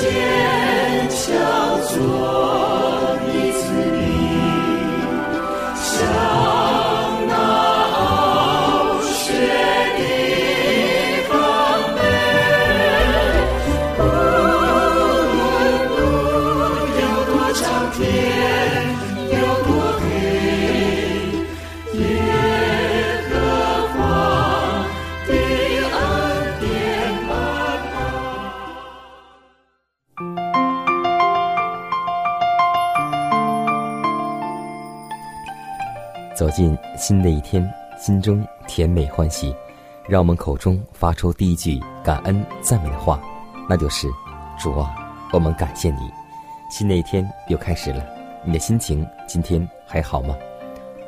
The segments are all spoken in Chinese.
坚强做。新的一天，心中甜美欢喜，让我们口中发出第一句感恩赞美的话，那就是：主啊，我们感谢你。新的一天又开始了，你的心情今天还好吗？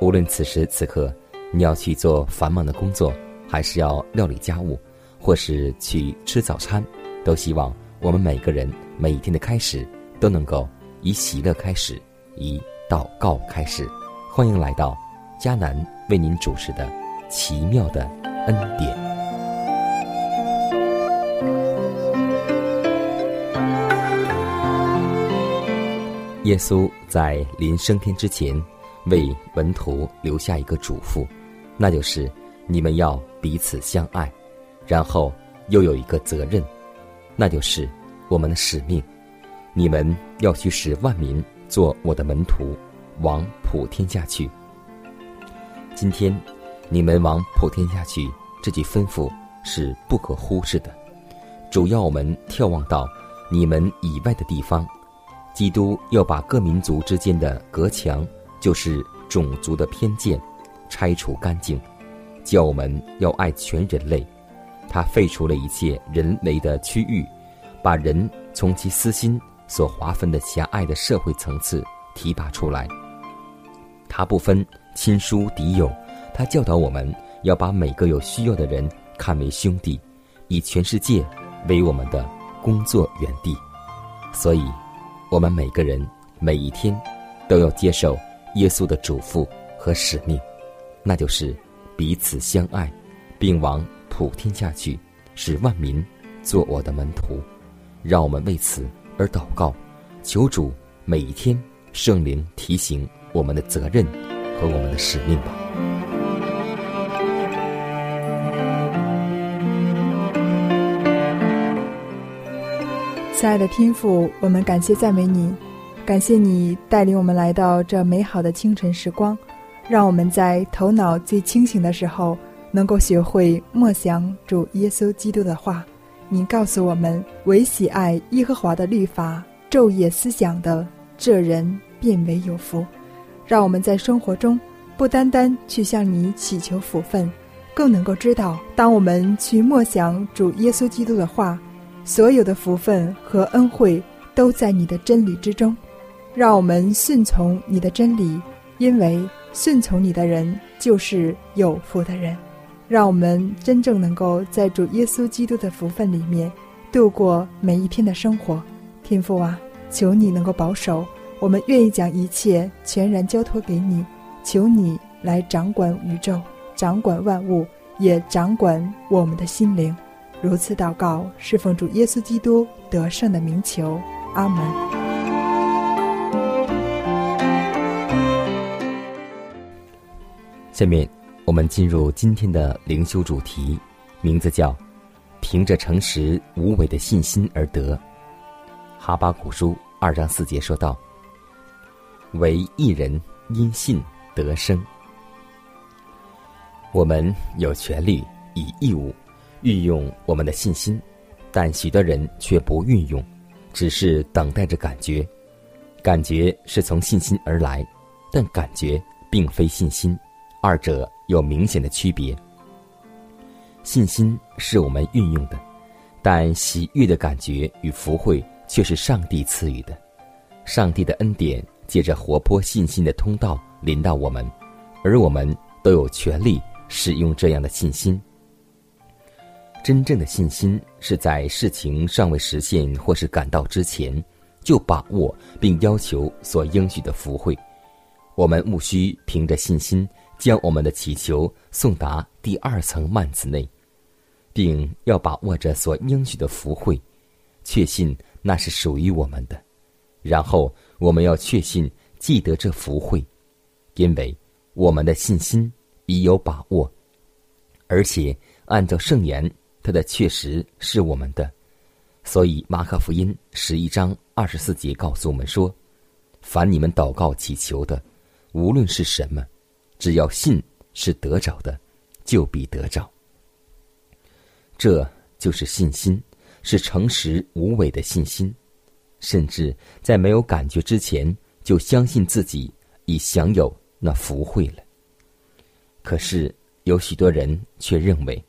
无论此时此刻你要去做繁忙的工作，还是要料理家务，或是去吃早餐，都希望我们每个人每一天的开始都能够以喜乐开始，以祷告开始。欢迎来到。迦南为您主持的奇妙的恩典。耶稣在临升天之前，为门徒留下一个嘱咐，那就是你们要彼此相爱。然后又有一个责任，那就是我们的使命：你们要去使万民做我的门徒，往普天下去。今天，你们往普天下去，这句吩咐是不可忽视的。主要我们眺望到你们以外的地方，基督要把各民族之间的隔墙，就是种族的偏见，拆除干净。叫我们要爱全人类，他废除了一切人为的区域，把人从其私心所划分的狭隘的社会层次提拔出来。他不分。亲疏敌友，他教导我们要把每个有需要的人看为兄弟，以全世界为我们的工作园地。所以，我们每个人每一天都要接受耶稣的嘱咐和使命，那就是彼此相爱，并往普天下去，使万民做我的门徒。让我们为此而祷告，求主每一天圣灵提醒我们的责任。和我们的使命吧，亲爱的天父，我们感谢赞美你，感谢你带领我们来到这美好的清晨时光，让我们在头脑最清醒的时候，能够学会默想主耶稣基督的话。你告诉我们，唯喜爱耶和华的律法，昼夜思想的，这人便为有福。让我们在生活中不单单去向你祈求福分，更能够知道，当我们去默想主耶稣基督的话，所有的福分和恩惠都在你的真理之中。让我们顺从你的真理，因为顺从你的人就是有福的人。让我们真正能够在主耶稣基督的福分里面度过每一天的生活。天父啊，求你能够保守。我们愿意将一切全然交托给你，求你来掌管宇宙，掌管万物，也掌管我们的心灵。如此祷告，是奉主耶稣基督得胜的名求。阿门。下面我们进入今天的灵修主题，名字叫“凭着诚实无伪的信心而得”。哈巴古书二章四节说道。为一人因信得生。我们有权利以义务运用我们的信心，但许多人却不运用，只是等待着感觉。感觉是从信心而来，但感觉并非信心，二者有明显的区别。信心是我们运用的，但喜悦的感觉与福慧却是上帝赐予的。上帝的恩典借着活泼信心的通道临到我们，而我们都有权利使用这样的信心。真正的信心是在事情尚未实现或是赶到之前，就把握并要求所应许的福慧。我们务须凭着信心，将我们的祈求送达第二层幔子内，并要把握着所应许的福慧，确信那是属于我们的。然后我们要确信记得这福慧，因为我们的信心已有把握，而且按照圣言。它的确实是我们的，所以马可福音十一章二十四节告诉我们说：“凡你们祷告祈求的，无论是什么，只要信是得着的，就必得着。”这就是信心，是诚实无伪的信心，甚至在没有感觉之前，就相信自己已享有那福慧了。可是有许多人却认为，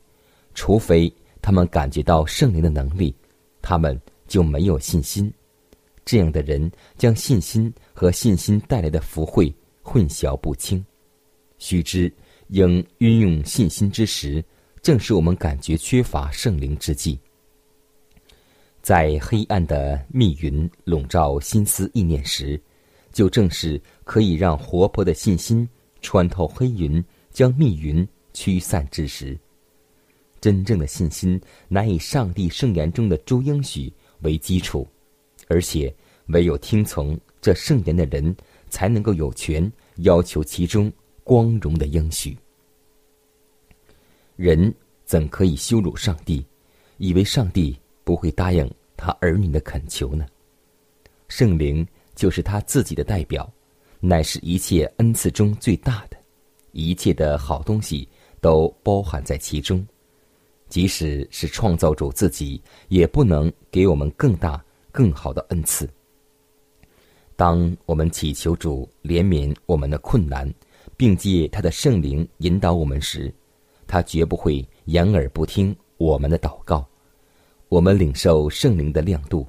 除非他们感觉到圣灵的能力，他们就没有信心。这样的人将信心和信心带来的福慧混淆不清。须知，应运用信心之时，正是我们感觉缺乏圣灵之际。在黑暗的密云笼罩心思意念时，就正是可以让活泼的信心穿透黑云，将密云驱散之时。真正的信心乃以上帝圣言中的诸应许为基础，而且唯有听从这圣言的人，才能够有权要求其中光荣的应许。人怎可以羞辱上帝，以为上帝不会答应他儿女的恳求呢？圣灵就是他自己的代表，乃是一切恩赐中最大的，一切的好东西都包含在其中。即使是创造主自己，也不能给我们更大、更好的恩赐。当我们祈求主怜悯我们的困难，并借他的圣灵引导我们时，他绝不会掩耳不听我们的祷告。我们领受圣灵的亮度，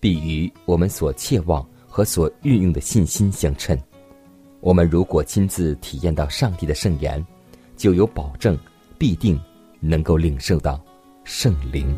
必与我们所切望和所运用的信心相称。我们如果亲自体验到上帝的圣言，就有保证，必定。能够领受到圣灵。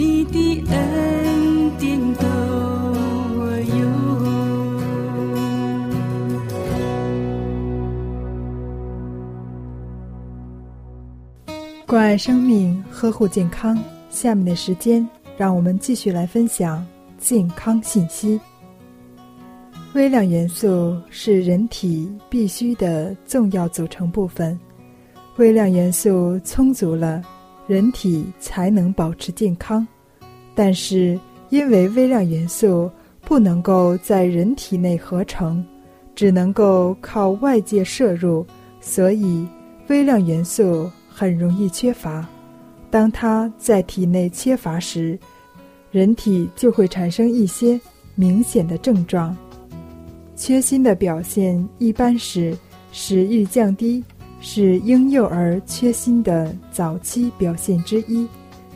你的恩典都有关爱生命呵护健康下面的时间让我们继续来分享健康信息。微量元素是人体必需的重要组成部分微量元素充足了人体才能保持健康。但是，因为微量元素不能够在人体内合成，只能够靠外界摄入，所以微量元素很容易缺乏。当它在体内缺乏时，人体就会产生一些明显的症状。缺锌的表现一般是食欲降低，是婴幼儿缺锌的早期表现之一。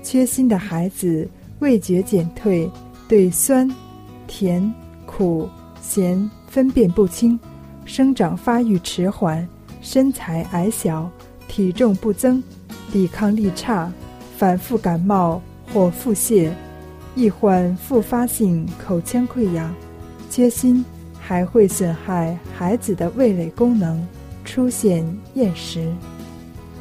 缺锌的孩子味觉减退，对酸、甜、苦、咸分辨不清，生长发育迟缓，身材矮小，体重不增，抵抗力差。反复感冒或腹泻，易患复发性口腔溃疡。缺锌还会损害孩子的味蕾功能，出现厌食。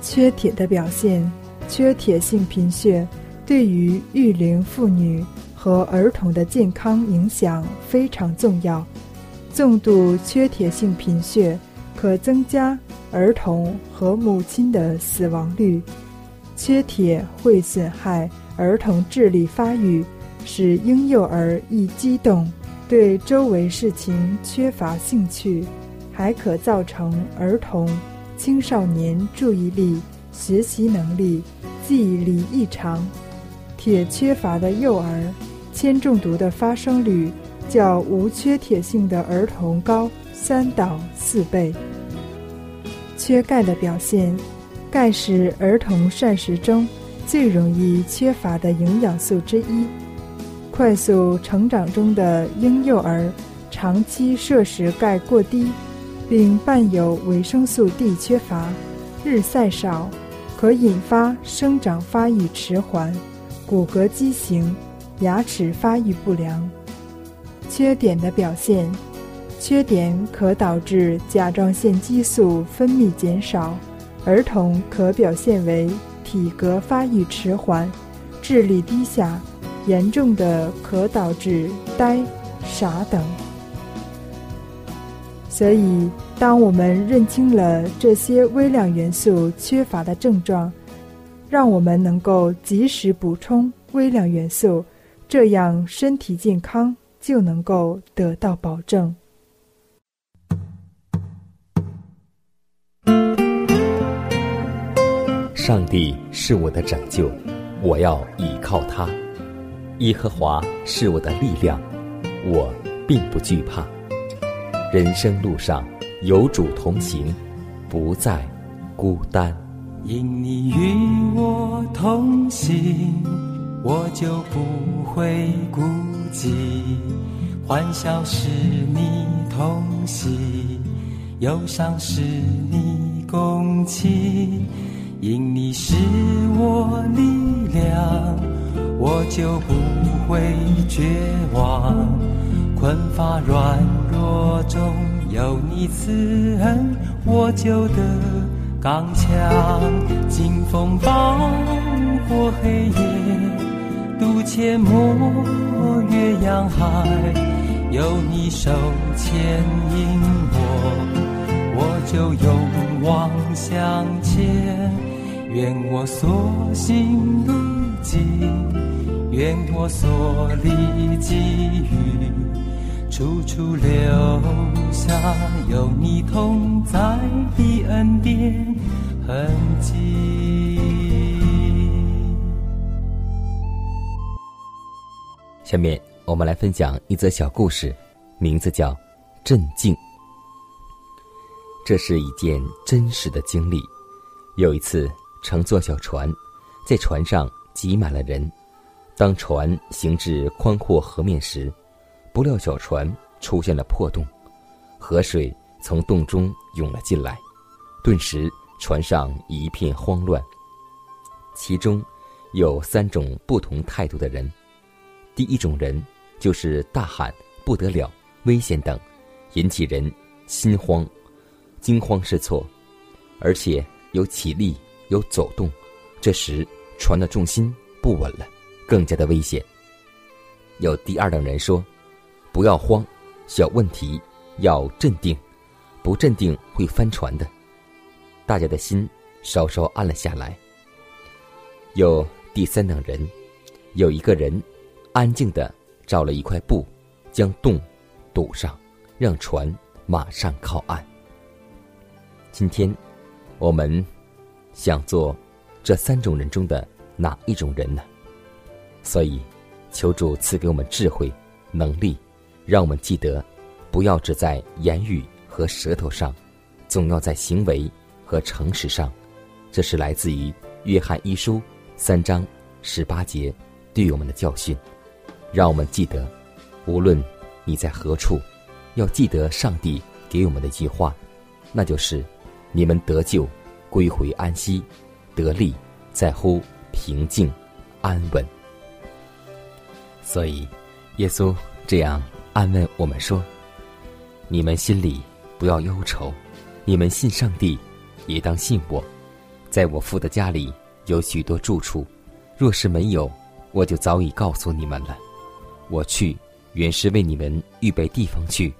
缺铁的表现，缺铁性贫血对于育龄妇女和儿童的健康影响非常重要。重度缺铁性贫血可增加儿童和母亲的死亡率。缺铁会损害儿童智力发育，使婴幼儿易激动，对周围事情缺乏兴趣，还可造成儿童、青少年注意力、学习能力、记忆力异常。铁缺乏的幼儿，铅中毒的发生率较无缺铁性的儿童高三到四倍。缺钙的表现。钙是儿童膳食中最容易缺乏的营养素之一。快速成长中的婴幼儿长期摄食钙过低，并伴有维生素 D 缺乏、日晒少，可引发生长发育迟缓、骨骼畸形、牙齿发育不良。缺碘的表现，缺点可导致甲状腺激素分泌减少。儿童可表现为体格发育迟缓、智力低下，严重的可导致呆、傻等。所以，当我们认清了这些微量元素缺乏的症状，让我们能够及时补充微量元素，这样身体健康就能够得到保证。上帝是我的拯救，我要倚靠他；耶和华是我的力量，我并不惧怕。人生路上有主同行，不再孤单。因你与我同行，我就不会孤寂。欢笑是你同喜，忧伤是你共情。因你是我力量，我就不会绝望。困乏软弱中有你慈恩，我就得刚强。经风暴过黑夜，渡阡陌越洋海，有你手牵引我，我就勇往向前。愿我所行路径，愿我所历际遇，处处留下有你同在的恩典痕迹。下面我们来分享一则小故事，名字叫《镇静》。这是一件真实的经历。有一次。乘坐小船，在船上挤满了人。当船行至宽阔河面时，不料小船出现了破洞，河水从洞中涌了进来，顿时船上一片慌乱。其中有三种不同态度的人：第一种人就是大喊“不得了，危险”等，引起人心慌、惊慌失措，而且有起立。有走动，这时船的重心不稳了，更加的危险。有第二等人说：“不要慌，小问题要镇定，不镇定会翻船的。”大家的心稍稍安了下来。有第三等人，有一个人安静的找了一块布，将洞堵上，让船马上靠岸。今天，我们想做这三种人中的哪一种人呢？所以，求主赐给我们智慧、能力，让我们记得，不要只在言语和舌头上，总要在行为和诚实上。这是来自于约翰一书三章十八节对我们的教训。让我们记得，无论你在何处，要记得上帝给我们的一句话，那就是：“你们得救，归回安息，得力在乎平静安稳。”所以，耶稣这样安慰我们说：“你们心里不要忧愁，你们信上帝，也当信我。在我父的家里有许多住处，若是没有，我就早已告诉你们了。我去，原是为你们预备地方去；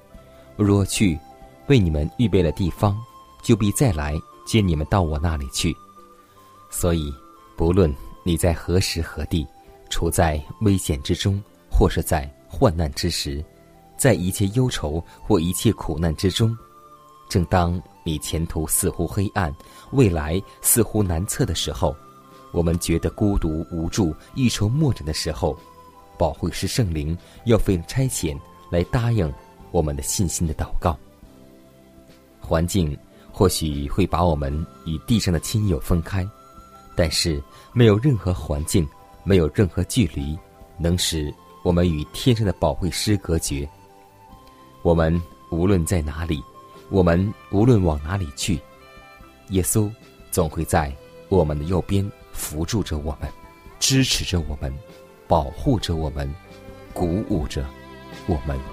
若去，为你们预备了地方，就必再来接你们到我那里去。所以，不论你在何时何地。”处在危险之中，或是在患难之时，在一切忧愁或一切苦难之中，正当你前途似乎黑暗，未来似乎难测的时候，我们觉得孤独无助、一筹莫展的时候，保惠师圣灵要费差遣来答应我们的信心的祷告。环境或许会把我们与地上的亲友分开，但是没有任何环境。没有任何距离能使我们与天上的保惠师隔绝。我们无论在哪里，我们无论往哪里去，耶稣总会在我们的右边扶助着我们，支持着我们，保护着我们，鼓舞着我们。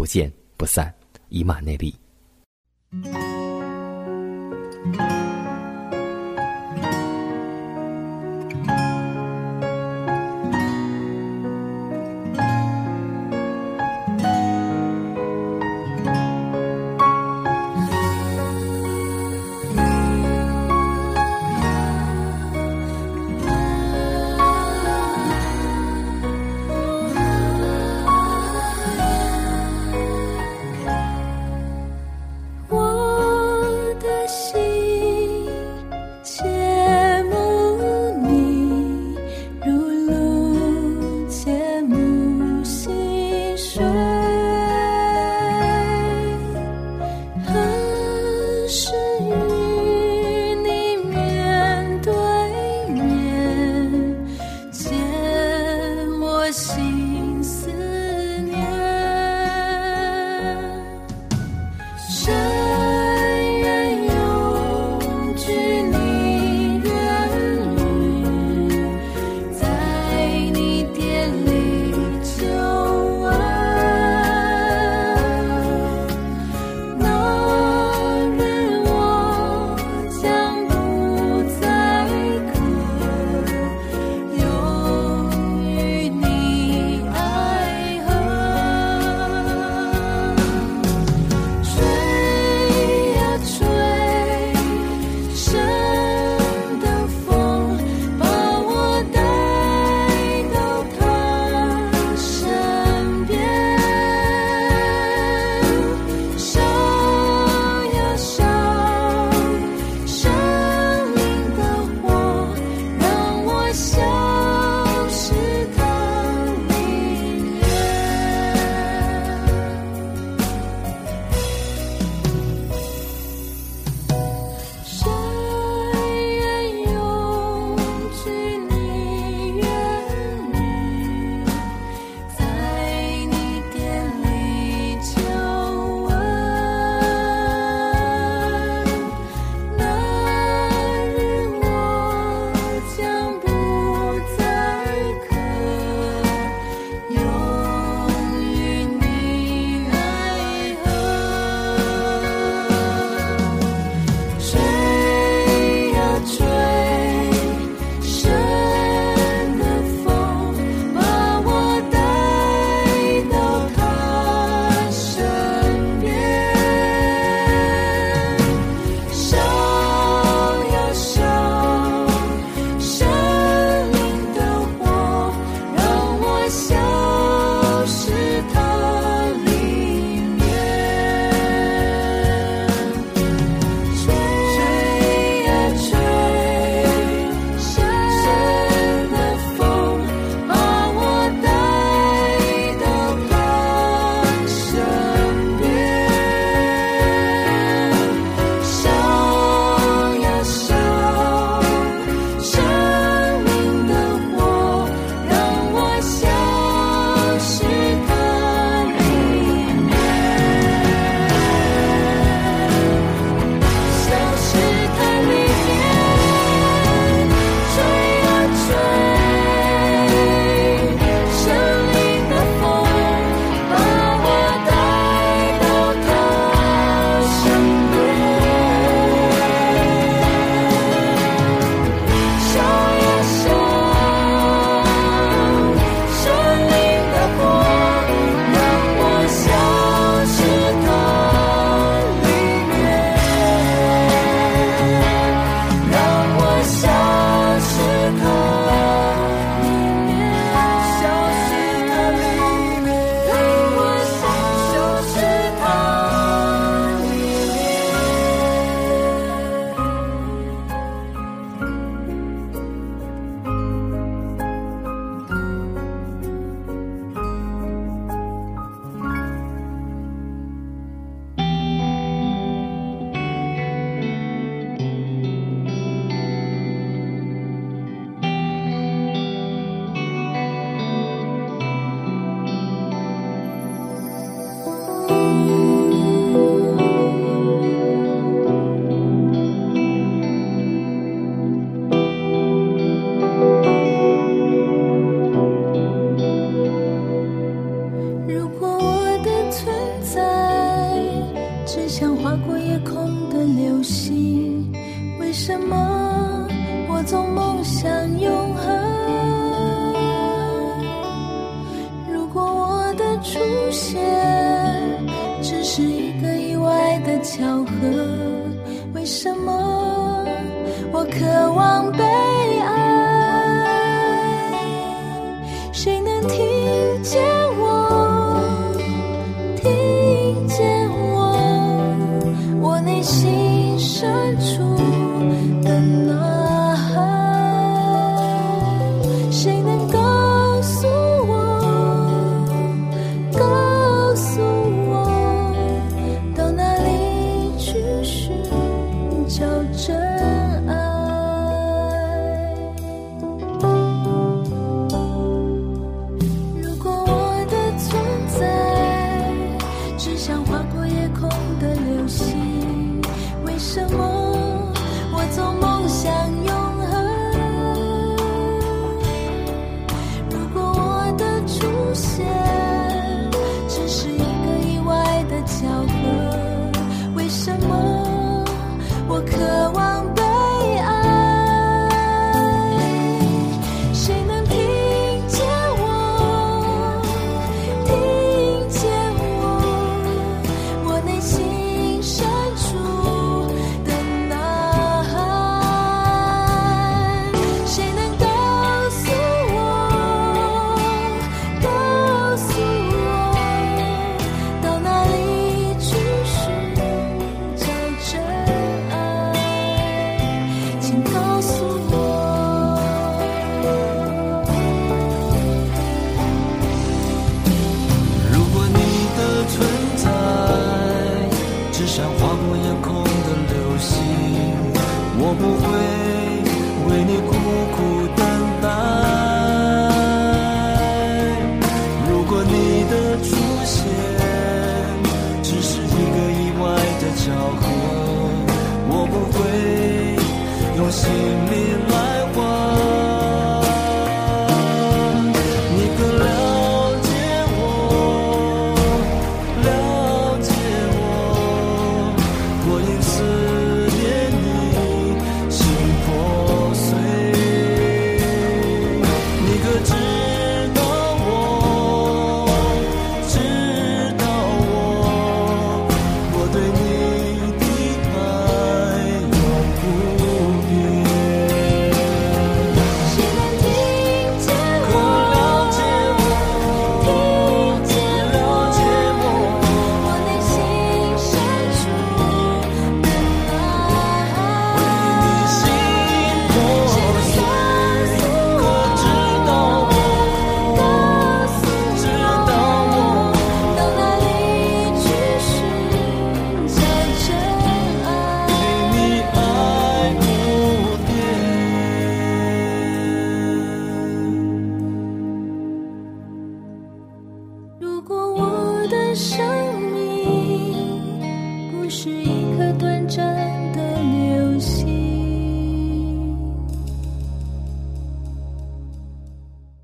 不见不散，以马内利。为什么我总梦想永恒？如果我的出现只是一个意外的巧合，为什么我渴望被爱？谁能听？